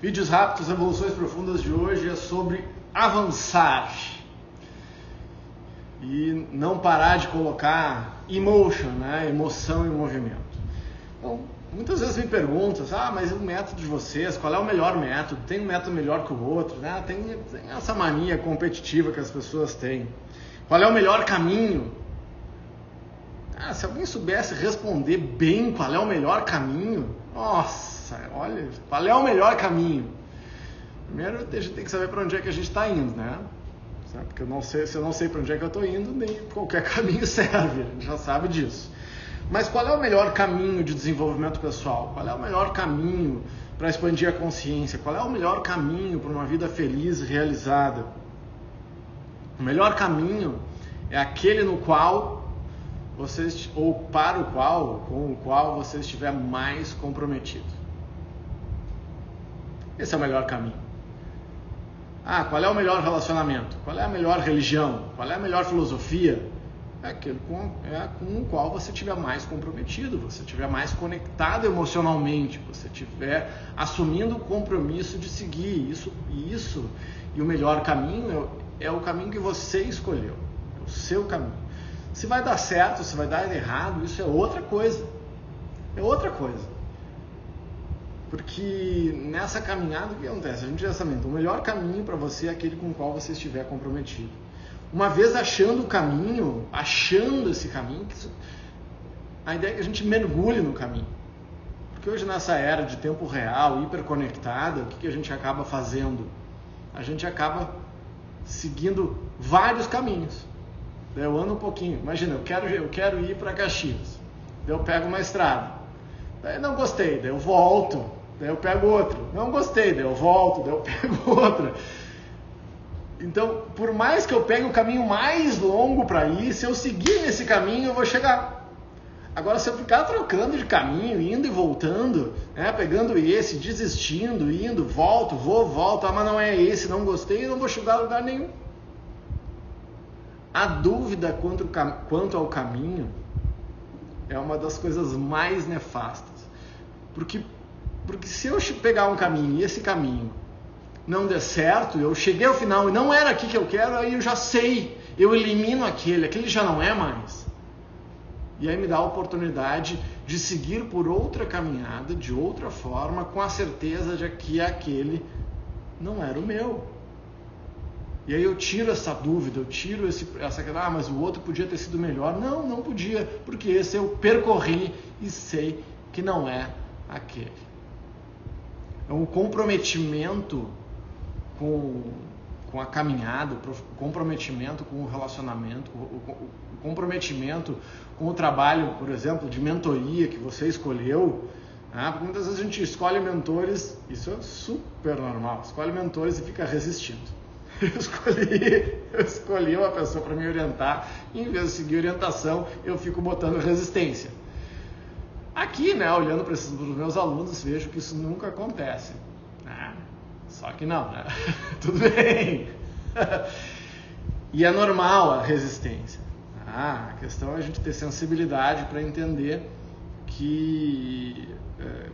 Vídeos rápidos, revoluções profundas de hoje é sobre avançar e não parar de colocar emotion, né? emoção em movimento. Então, muitas vezes me perguntam, ah, mas o método de vocês, qual é o melhor método? Tem um método melhor que o outro? Né? Tem, tem essa mania competitiva que as pessoas têm. Qual é o melhor caminho? Ah, se alguém soubesse responder bem qual é o melhor caminho, nossa, olha, qual é o melhor caminho? Primeiro a gente tem que saber para onde é que a gente está indo, né? Porque eu não sei, se eu não sei para onde é que eu estou indo, nem qualquer caminho serve, a gente já sabe disso. Mas qual é o melhor caminho de desenvolvimento pessoal? Qual é o melhor caminho para expandir a consciência? Qual é o melhor caminho para uma vida feliz e realizada? O melhor caminho é aquele no qual você, ou para o qual, com o qual você estiver mais comprometido. Esse é o melhor caminho. Ah, qual é o melhor relacionamento? Qual é a melhor religião? Qual é a melhor filosofia? É aquele com, é com o qual você estiver mais comprometido, você estiver mais conectado emocionalmente, você estiver assumindo o compromisso de seguir isso, isso. E o melhor caminho é, é o caminho que você escolheu, é o seu caminho. Se vai dar certo, se vai dar errado, isso é outra coisa. É outra coisa. Porque nessa caminhada, o que acontece? A gente já sabe, então, o melhor caminho para você é aquele com o qual você estiver comprometido. Uma vez achando o caminho, achando esse caminho, a ideia é que a gente mergulhe no caminho. Porque hoje, nessa era de tempo real, hiperconectada, o que, que a gente acaba fazendo? A gente acaba seguindo vários caminhos. Eu ando um pouquinho. Imagina, eu quero, eu quero ir para Caxias. Daí eu pego uma estrada. Daí não gostei, daí eu volto. Daí eu pego outra. Não gostei, daí eu volto, daí eu pego outra. Então, por mais que eu pegue o caminho mais longo para ir, se eu seguir nesse caminho, eu vou chegar. Agora, se eu ficar trocando de caminho, indo e voltando, né, pegando esse, desistindo, indo, volto, vou, volto, ah, mas não é esse, não gostei, eu não vou chegar a lugar nenhum. A dúvida quanto, quanto ao caminho é uma das coisas mais nefastas. Porque, porque se eu pegar um caminho e esse caminho não der certo, eu cheguei ao final e não era aqui que eu quero, aí eu já sei, eu elimino aquele, aquele já não é mais. E aí me dá a oportunidade de seguir por outra caminhada, de outra forma, com a certeza de que aquele não era o meu. E aí eu tiro essa dúvida, eu tiro esse, essa ah, mas o outro podia ter sido melhor. Não, não podia, porque esse eu percorri e sei que não é aquele. É um comprometimento com, com a caminhada, o comprometimento com o relacionamento, o, comprometimento com o trabalho, por exemplo, de mentoria que você escolheu. Ah, porque muitas vezes a gente escolhe mentores, isso é super normal, escolhe mentores e fica resistindo. eu escolhi, eu escolhi uma pessoa para me orientar, e em vez de seguir orientação, eu fico botando resistência. Aqui, né, olhando para os meus alunos, vejo que isso nunca acontece. Ah, só que não, né? Tudo bem. e é normal a resistência. Ah, a questão é a gente ter sensibilidade para entender que é,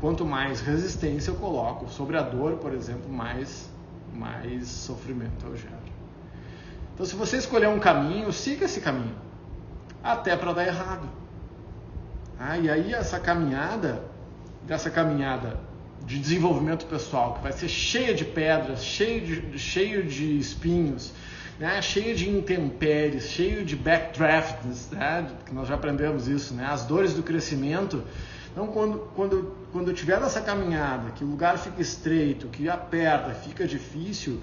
quanto mais resistência eu coloco sobre a dor, por exemplo, mais mais sofrimento eu gero. Então, se você escolher um caminho, siga esse caminho, até para dar errado. Ah, e aí essa caminhada, dessa caminhada de desenvolvimento pessoal, que vai ser cheia de pedras, cheio de, cheio de espinhos, né? cheio de intempéries, cheio de backdrafts, né? que nós já aprendemos isso, né? as dores do crescimento então, quando, quando, quando eu estiver nessa caminhada, que o lugar fica estreito, que aperta, fica difícil,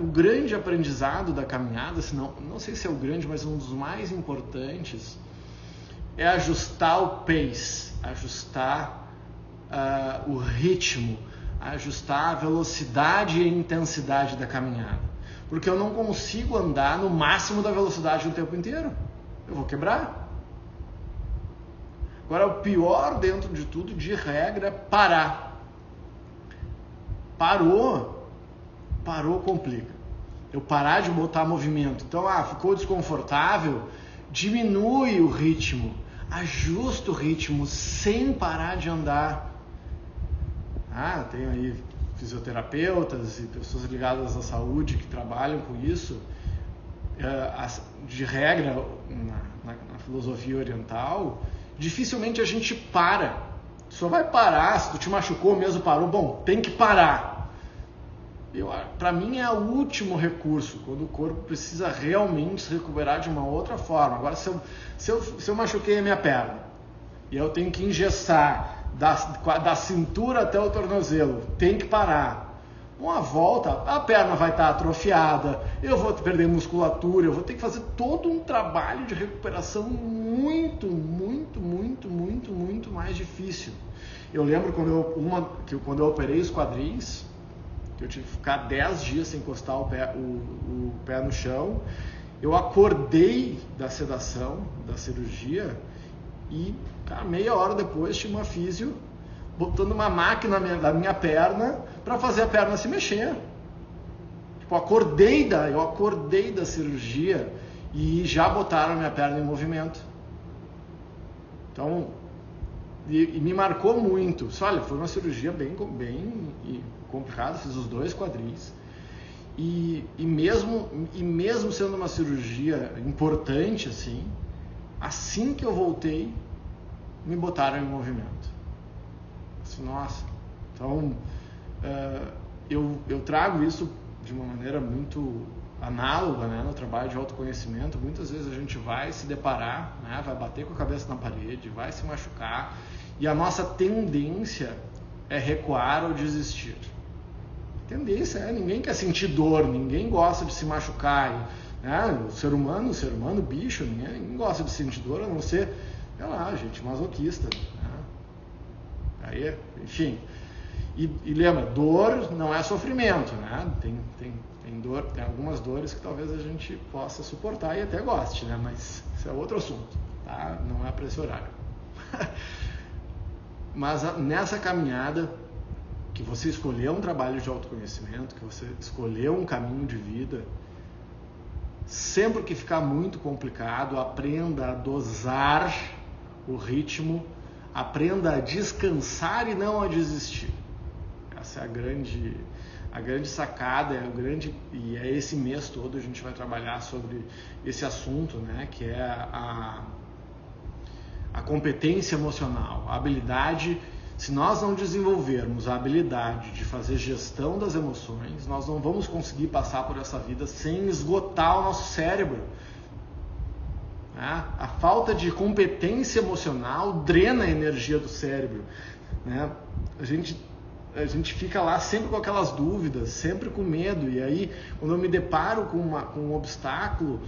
o grande aprendizado da caminhada, não sei se é o grande, mas um dos mais importantes, é ajustar o pace, ajustar uh, o ritmo, ajustar a velocidade e a intensidade da caminhada. Porque eu não consigo andar no máximo da velocidade o tempo inteiro. Eu vou quebrar. Agora, o pior dentro de tudo, de regra, é parar. Parou, parou, complica. Eu parar de botar movimento. Então, ah, ficou desconfortável, diminui o ritmo, ajusta o ritmo sem parar de andar. Ah, tenho aí fisioterapeutas e pessoas ligadas à saúde que trabalham com isso, é, de regra na, na, na filosofia oriental, dificilmente a gente para. Só vai parar se tu te machucou mesmo parou. Bom, tem que parar para mim é o último recurso, quando o corpo precisa realmente se recuperar de uma outra forma. Agora, se eu, se eu, se eu machuquei a minha perna e eu tenho que engessar da, da cintura até o tornozelo, tem que parar. Com a volta, a perna vai estar atrofiada, eu vou perder musculatura, eu vou ter que fazer todo um trabalho de recuperação muito, muito, muito, muito, muito mais difícil. Eu lembro quando eu, uma, que quando eu operei os quadris, eu tive que ficar 10 dias sem encostar o pé, o, o pé no chão. Eu acordei da sedação, da cirurgia, e cara, meia hora depois tinha uma físio botando uma máquina na minha, na minha perna para fazer a perna se mexer. Tipo, acordei da, eu acordei da cirurgia e já botaram a minha perna em movimento. Então, e, e me marcou muito. Olha, foi uma cirurgia bem, bem complicado, fiz os dois quadris. E, e, mesmo, e mesmo sendo uma cirurgia importante assim, assim que eu voltei, me botaram em movimento. Assim, nossa, então uh, eu, eu trago isso de uma maneira muito análoga né, no trabalho de autoconhecimento. Muitas vezes a gente vai se deparar, né, vai bater com a cabeça na parede, vai se machucar, e a nossa tendência é recuar ou desistir tendência é ninguém quer sentir dor, ninguém gosta de se machucar. Né? O ser humano, o ser humano, bicho, ninguém gosta de sentir dor a não ser, sei lá, gente, masoquista. Né? Aí, enfim. E, e, lembra, dor não é sofrimento, né? Tem, tem, tem dor, tem algumas dores que talvez a gente possa suportar e até goste, né? Mas isso é outro assunto, tá? Não é para esse horário. Mas nessa caminhada que você escolheu um trabalho de autoconhecimento, que você escolheu um caminho de vida, sempre que ficar muito complicado, aprenda a dosar o ritmo, aprenda a descansar e não a desistir. Essa é a grande a grande sacada, é o grande e é esse mês todo a gente vai trabalhar sobre esse assunto, né, que é a a competência emocional, a habilidade se nós não desenvolvermos a habilidade de fazer gestão das emoções, nós não vamos conseguir passar por essa vida sem esgotar o nosso cérebro. Né? A falta de competência emocional drena a energia do cérebro. Né? A gente a gente fica lá sempre com aquelas dúvidas, sempre com medo. E aí, quando eu me deparo com, uma, com um obstáculo,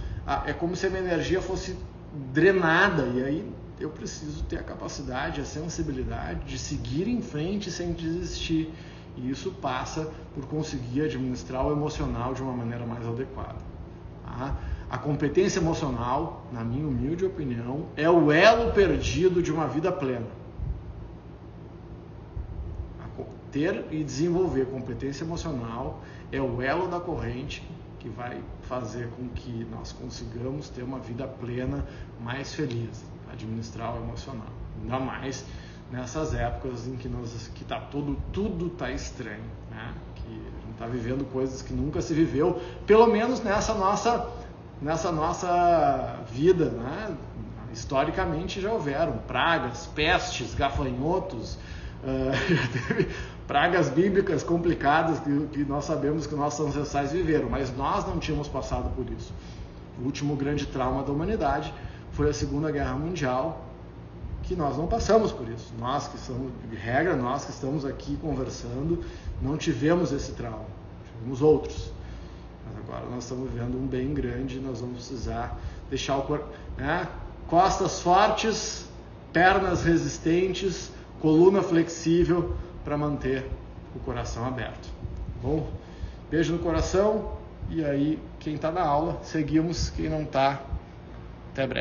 é como se a minha energia fosse drenada. E aí eu preciso ter a capacidade, a sensibilidade de seguir em frente sem desistir. E isso passa por conseguir administrar o emocional de uma maneira mais adequada. Tá? A competência emocional, na minha humilde opinião, é o elo perdido de uma vida plena. Ter e desenvolver competência emocional é o elo da corrente que vai fazer com que nós consigamos ter uma vida plena, mais feliz administrar o emocional. Ainda mais nessas épocas em que nós que tá tudo tudo tá estranho, né? Que a gente está vivendo coisas que nunca se viveu, pelo menos nessa nossa nessa nossa vida, né? Historicamente já houveram pragas, pestes, gafanhotos, uh, pragas bíblicas complicadas que, que nós sabemos que nossos ancestrais viveram, mas nós não tínhamos passado por isso. O último grande trauma da humanidade foi a Segunda Guerra Mundial, que nós não passamos por isso. Nós que somos, de regra, nós que estamos aqui conversando, não tivemos esse trauma, tivemos outros. Mas agora nós estamos vivendo um bem grande, nós vamos precisar deixar o corpo, né? costas fortes, pernas resistentes, coluna flexível para manter o coração aberto. Bom, beijo no coração e aí quem está na aula, seguimos, quem não está, até breve.